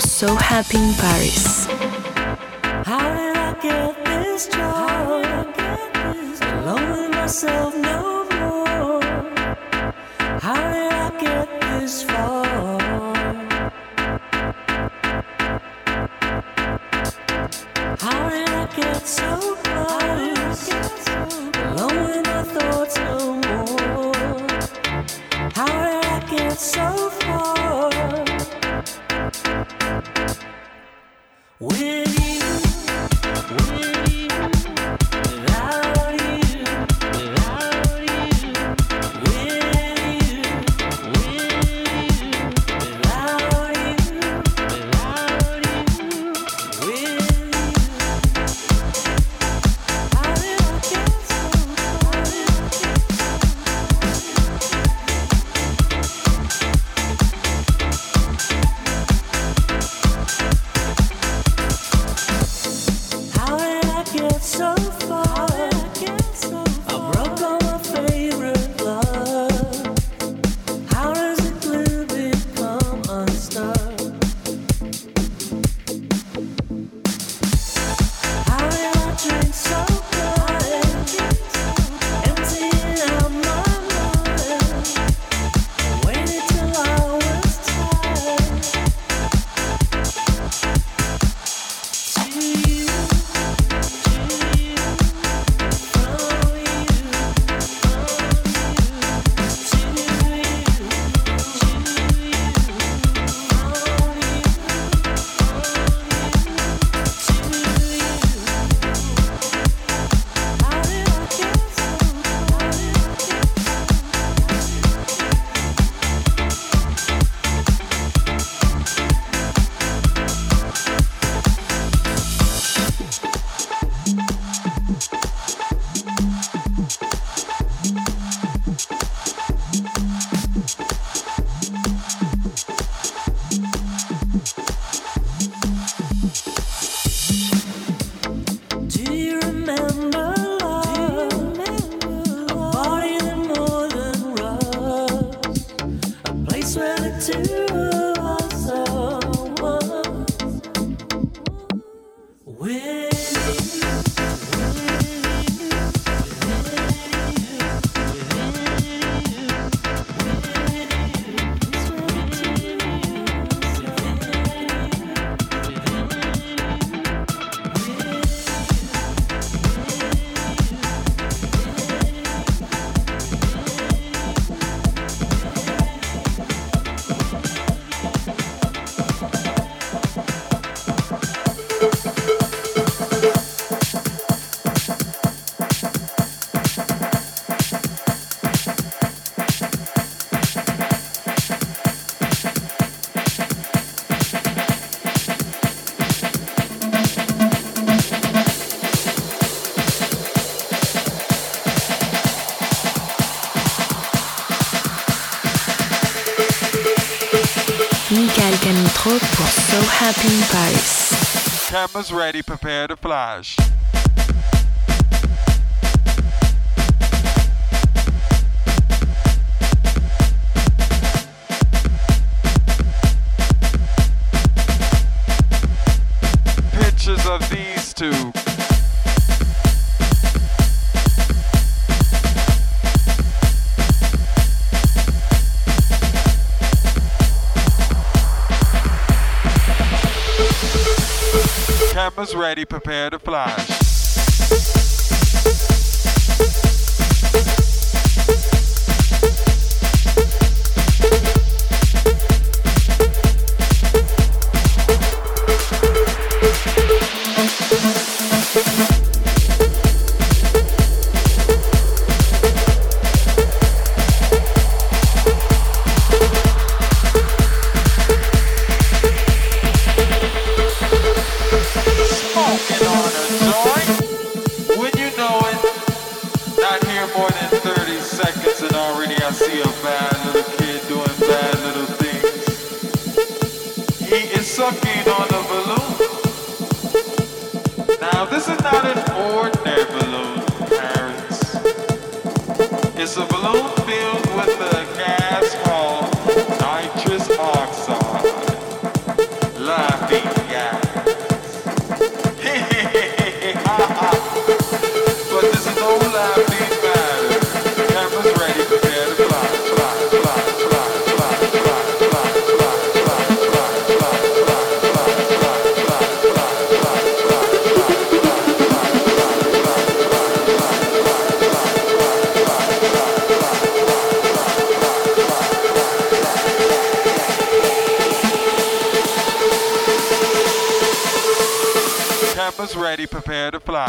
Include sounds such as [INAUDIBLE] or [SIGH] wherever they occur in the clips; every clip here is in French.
so happy in Paris. Record was so happy in Paris. Cameras ready, prepare to flash. ready, prepare to fly. Prepare to fly.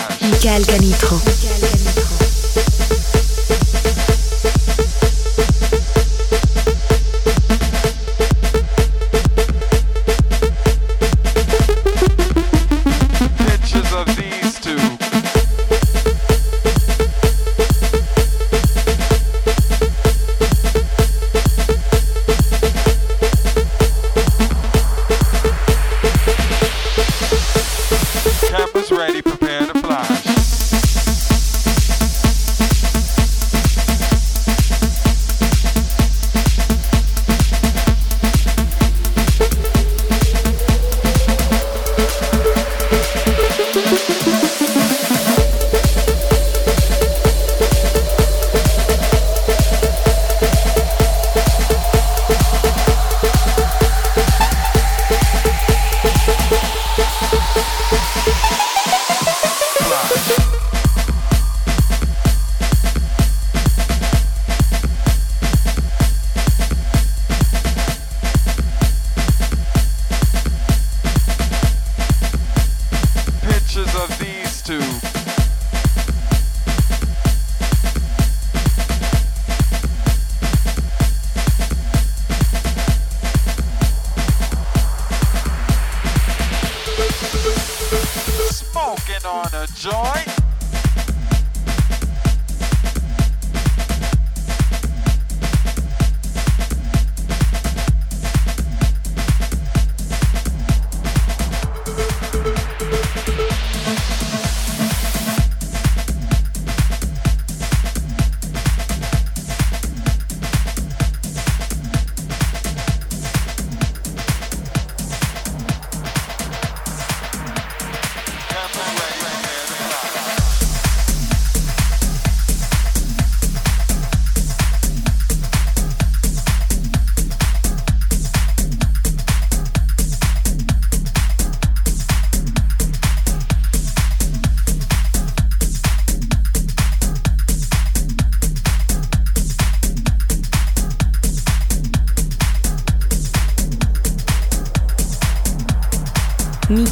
Smoking on a joint.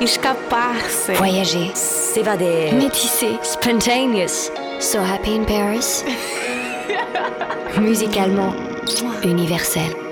Escapar-se. Voyager. S'évader. Métisser. Spontaneous. So happy in Paris. [LAUGHS] Musicalement universel.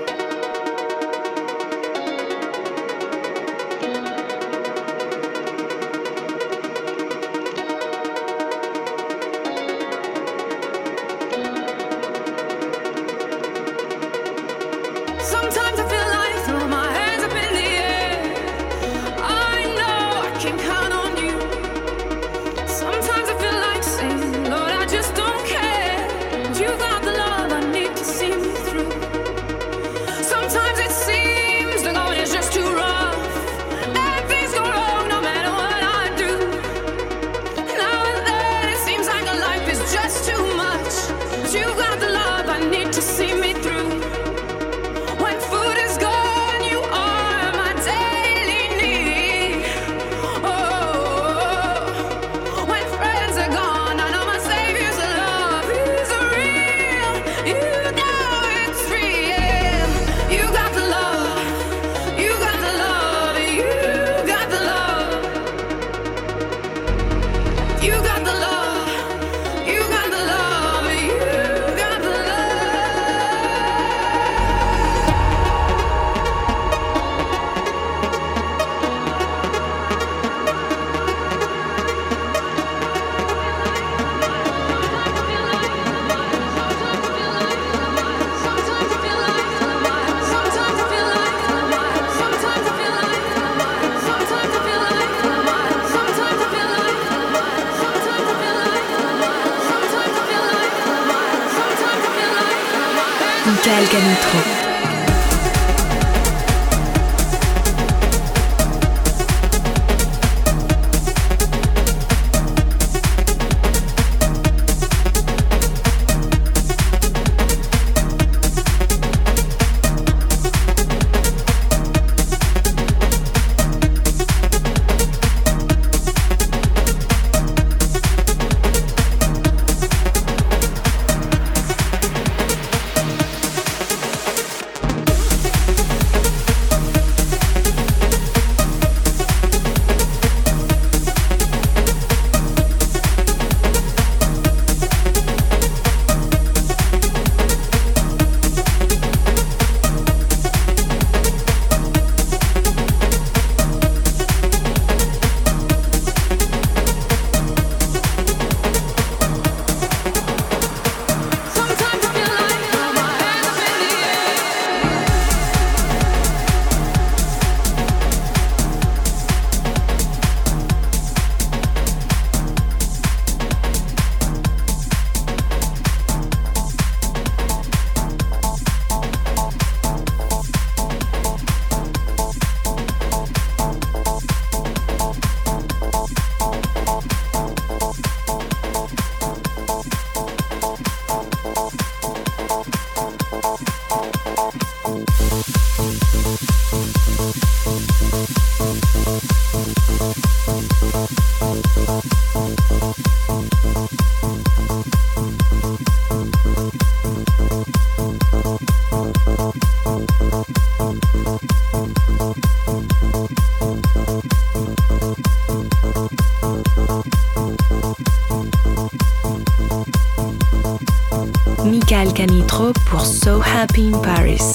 So Happy in Paris.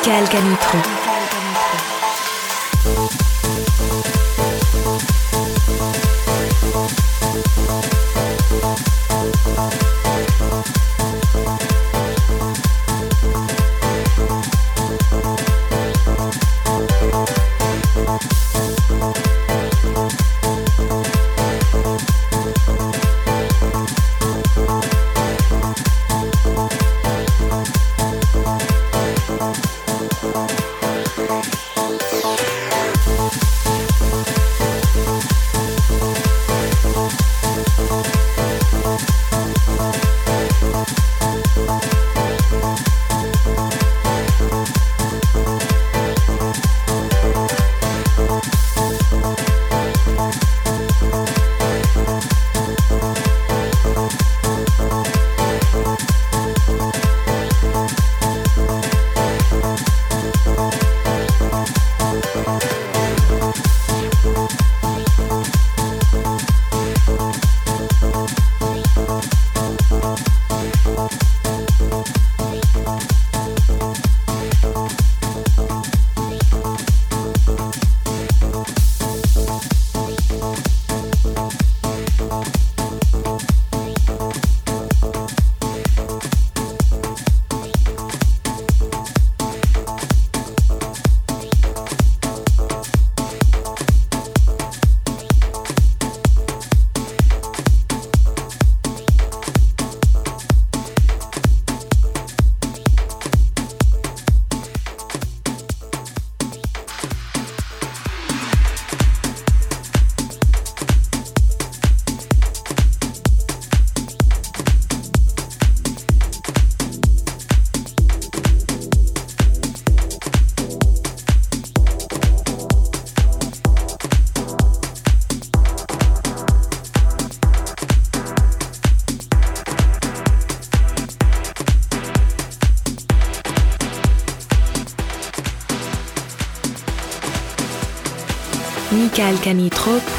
Michael Canitro.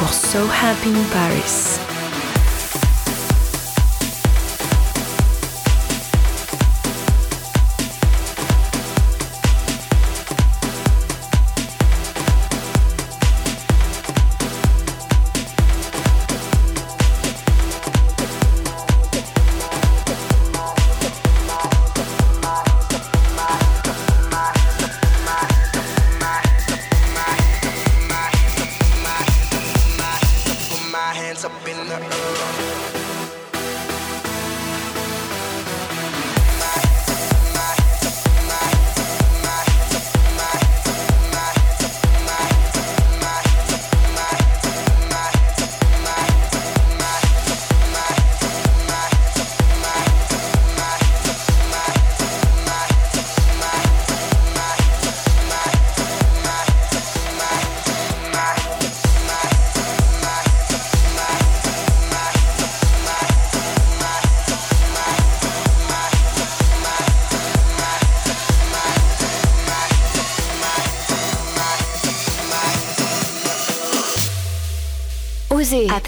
Was So Happy in Paris.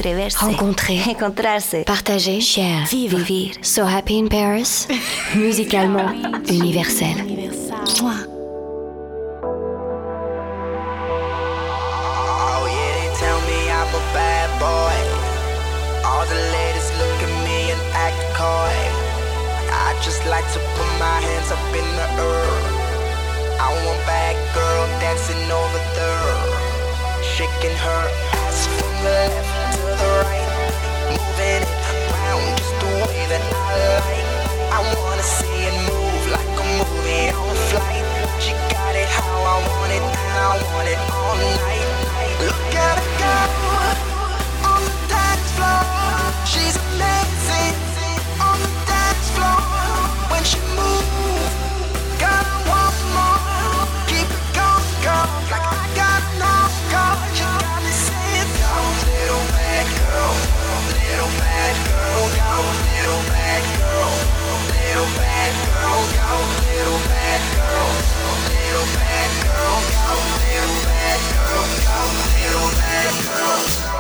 Atreverse. Rencontrer. Encontrarse. Partager. Share. Vivre. Vivir. So Happy in Paris. [LAUGHS] Musicalement universel. Oh yeah, they tell me I'm a bad boy. All the ladies look at me and act coy. I just like to put my hands up in the air. I want bad girl dancing over there, shaking her ass from the left just the way that I like. I wanna see it move like a movie on flight. She got it how I want it, and I want it all night. Look at her go on the dance floor. She's on the dance floor when she moves. Want more. Keep it going, girl. Like bad girl, little bad girl, little bad girl, go, little bad girl, little bad girl, go, little bad girl, go, little bad girl.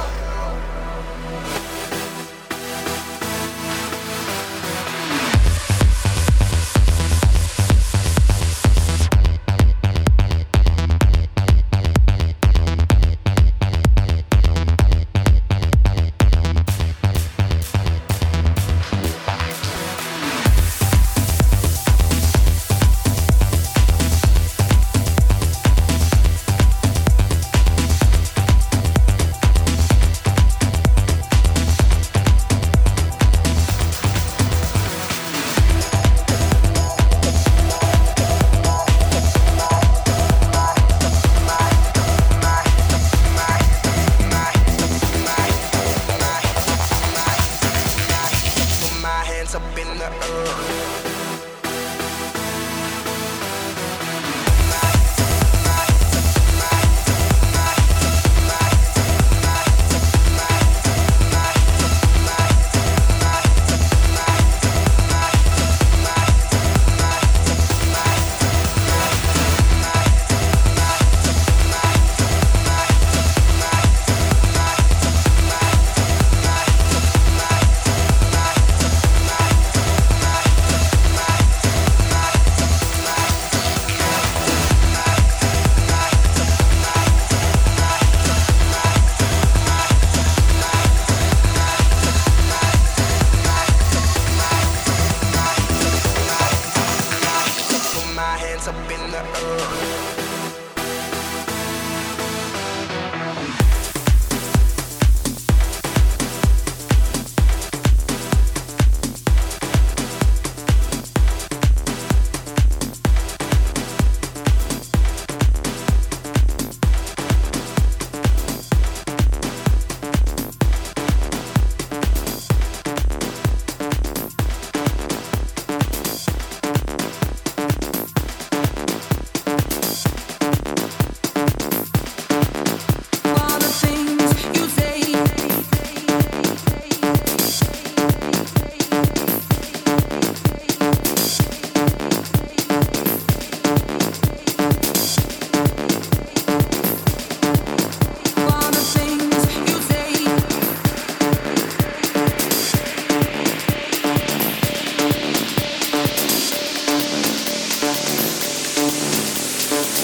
Up in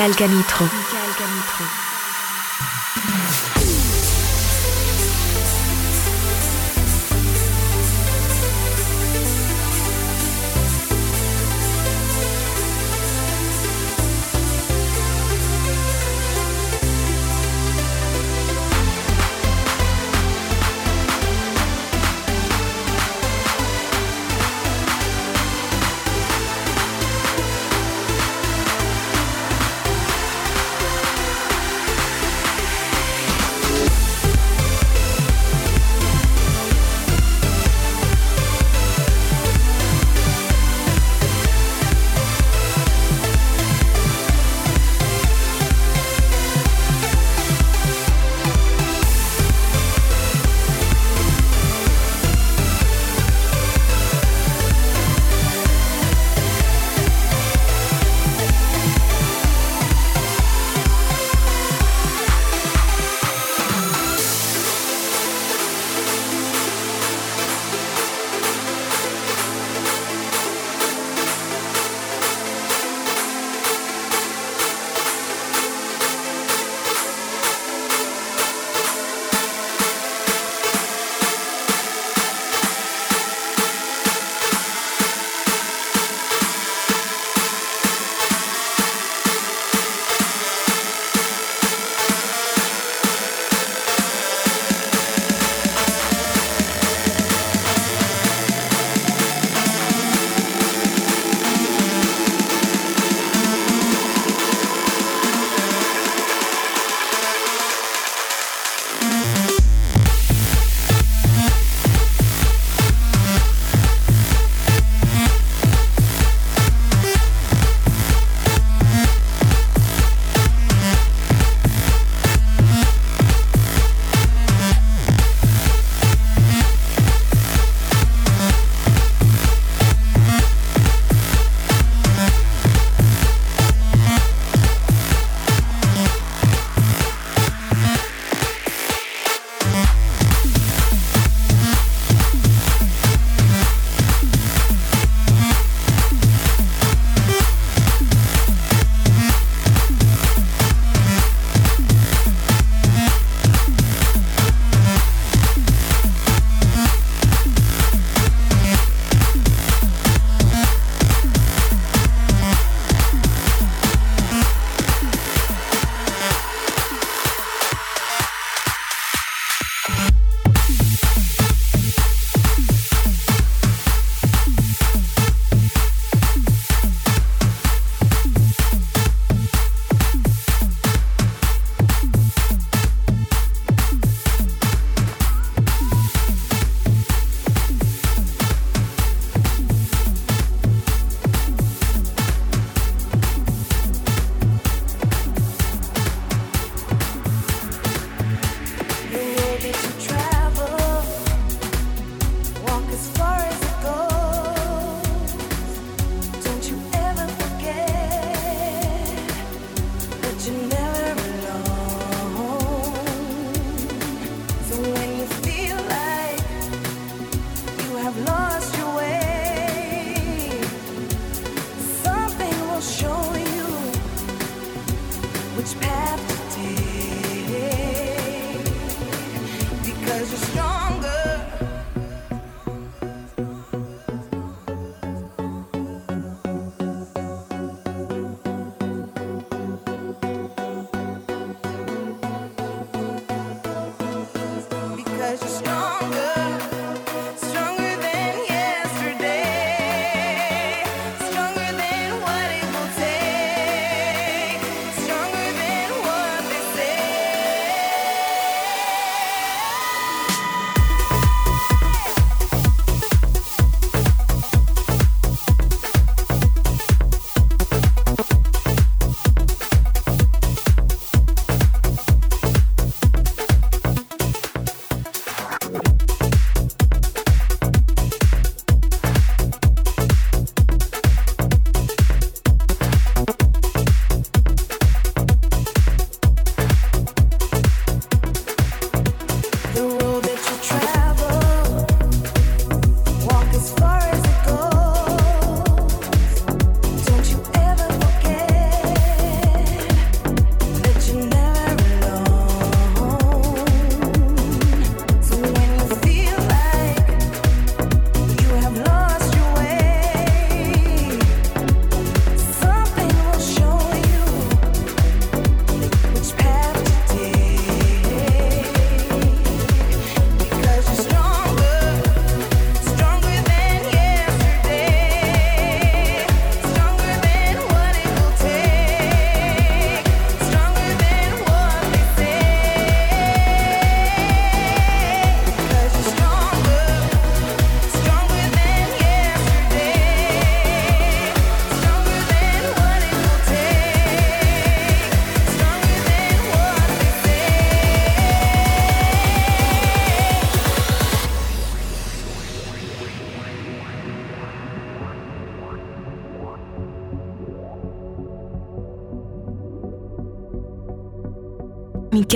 Michael Canitro.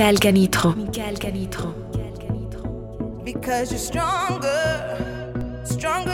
Michael Canitro. Michael Canitro. Because you're stronger, stronger.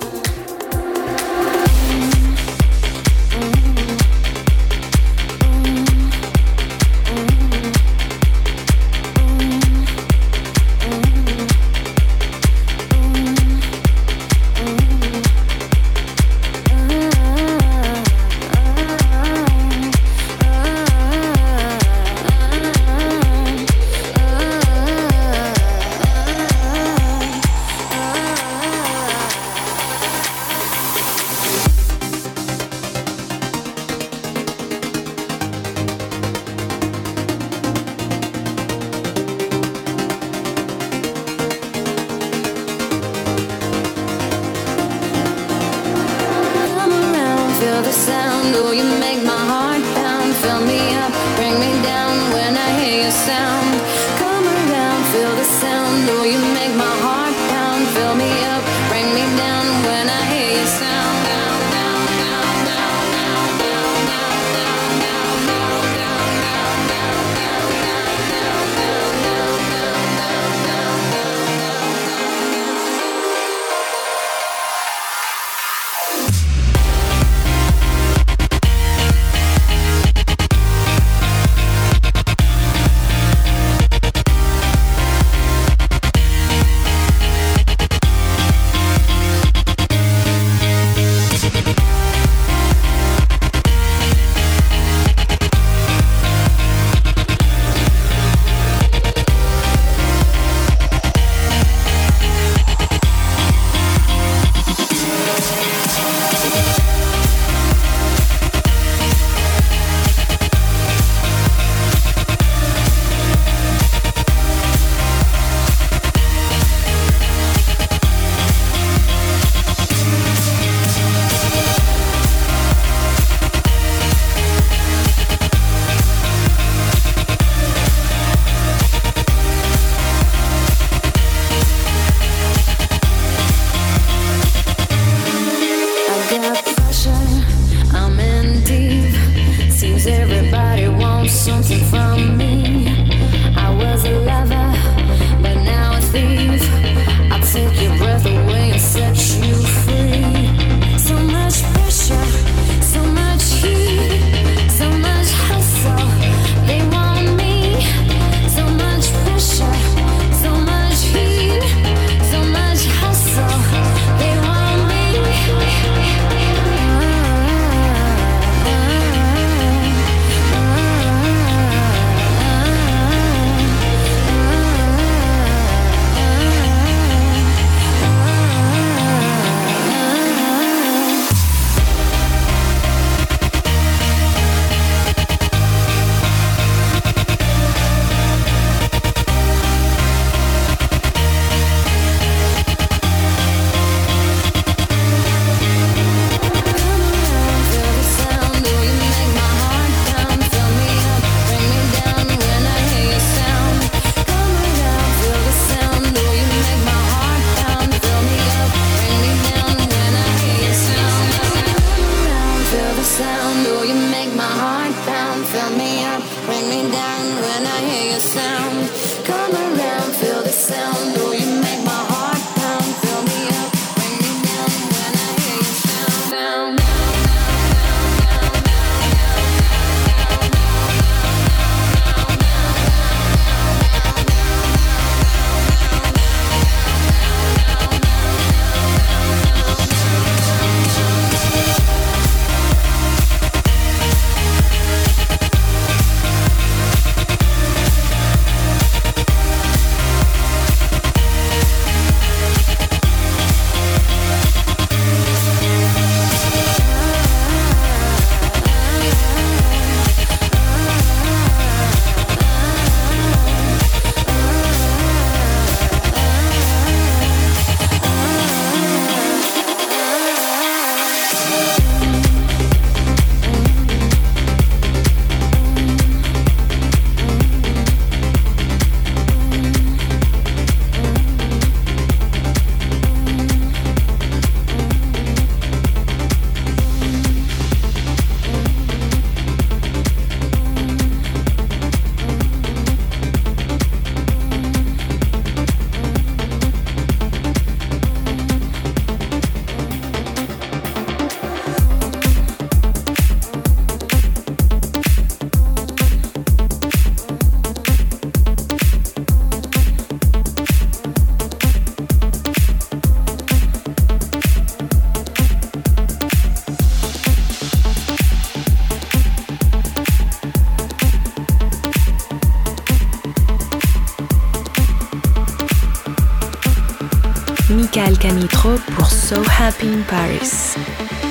Happy in Paris.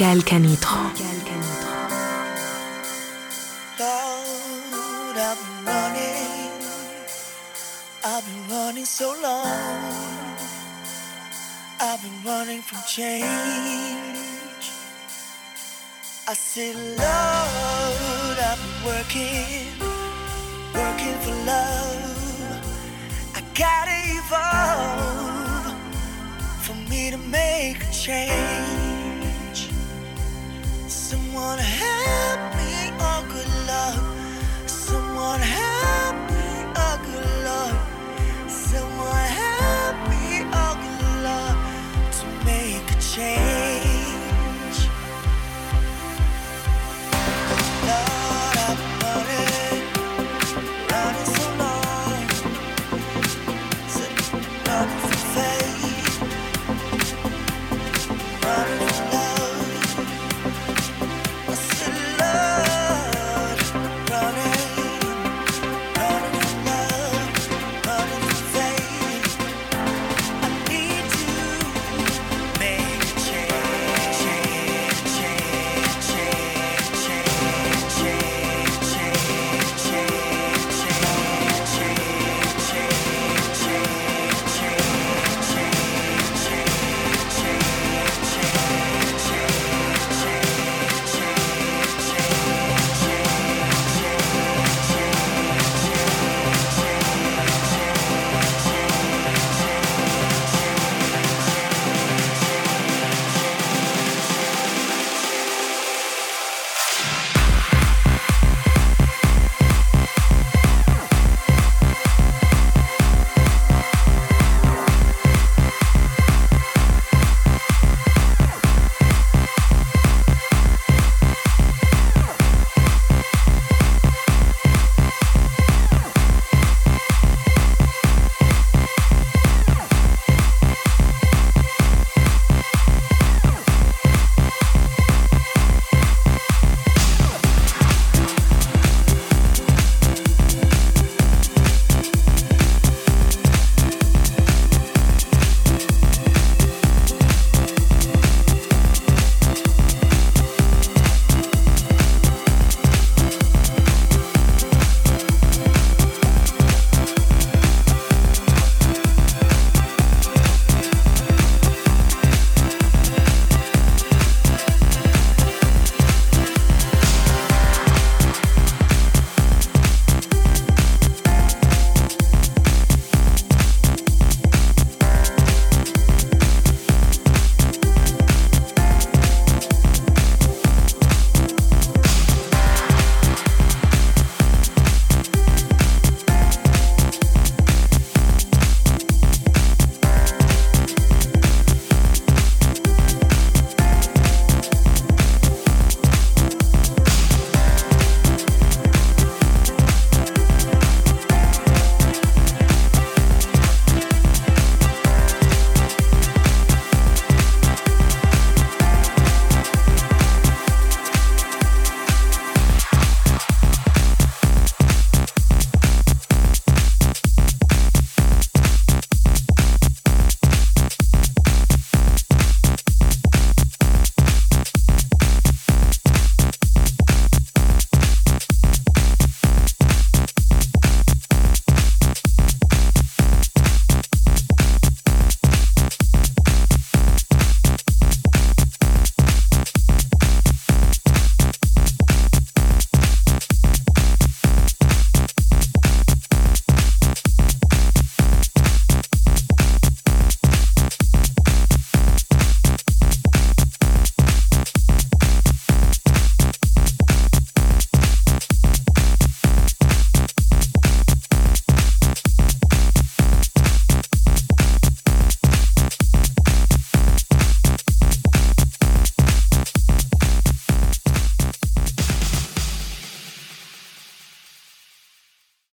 Michael Canitro.